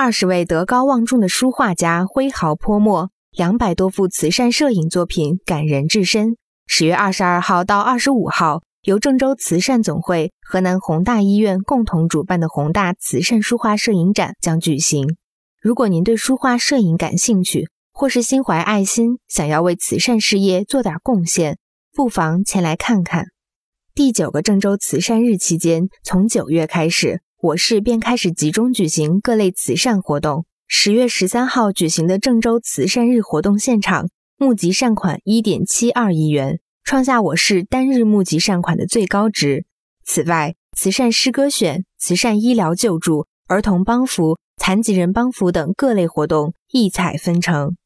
二十位德高望重的书画家挥毫泼墨，两百多幅慈善摄影作品感人至深。十月二十二号到二十五号，由郑州慈善总会、河南宏大医院共同主办的宏大慈善书画摄影展将举行。如果您对书画摄影感兴趣，或是心怀爱心，想要为慈善事业做点贡献，不妨前来看看。第九个郑州慈善日期间，从九月开始。我市便开始集中举行各类慈善活动。十月十三号举行的郑州慈善日活动现场，募集善款一点七二亿元，创下我市单日募集善款的最高值。此外，慈善诗歌选、慈善医疗救助、儿童帮扶、残疾人帮扶等各类活动异彩纷呈。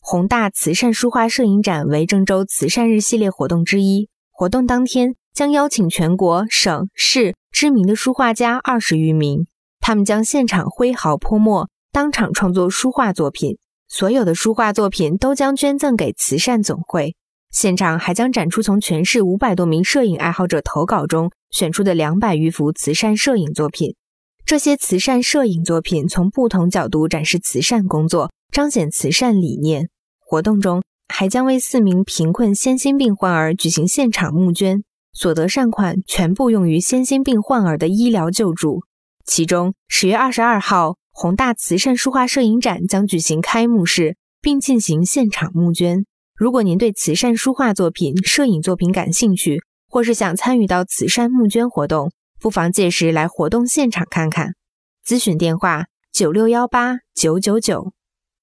宏大慈善书画摄影展为郑州慈善日系列活动之一。活动当天。将邀请全国、省市知名的书画家二十余名，他们将现场挥毫泼墨，当场创作书画作品。所有的书画作品都将捐赠给慈善总会。现场还将展出从全市五百多名摄影爱好者投稿中选出的两百余幅慈善摄影作品。这些慈善摄影作品从不同角度展示慈善工作，彰显慈善理念。活动中还将为四名贫困先心病患儿举行现场募捐。所得善款全部用于先心病患儿的医疗救助。其中，十月二十二号，宏大慈善书画摄影展将举行开幕式，并进行现场募捐。如果您对慈善书画作品、摄影作品感兴趣，或是想参与到慈善募捐活动，不妨届时来活动现场看看。咨询电话：九六幺八九九九。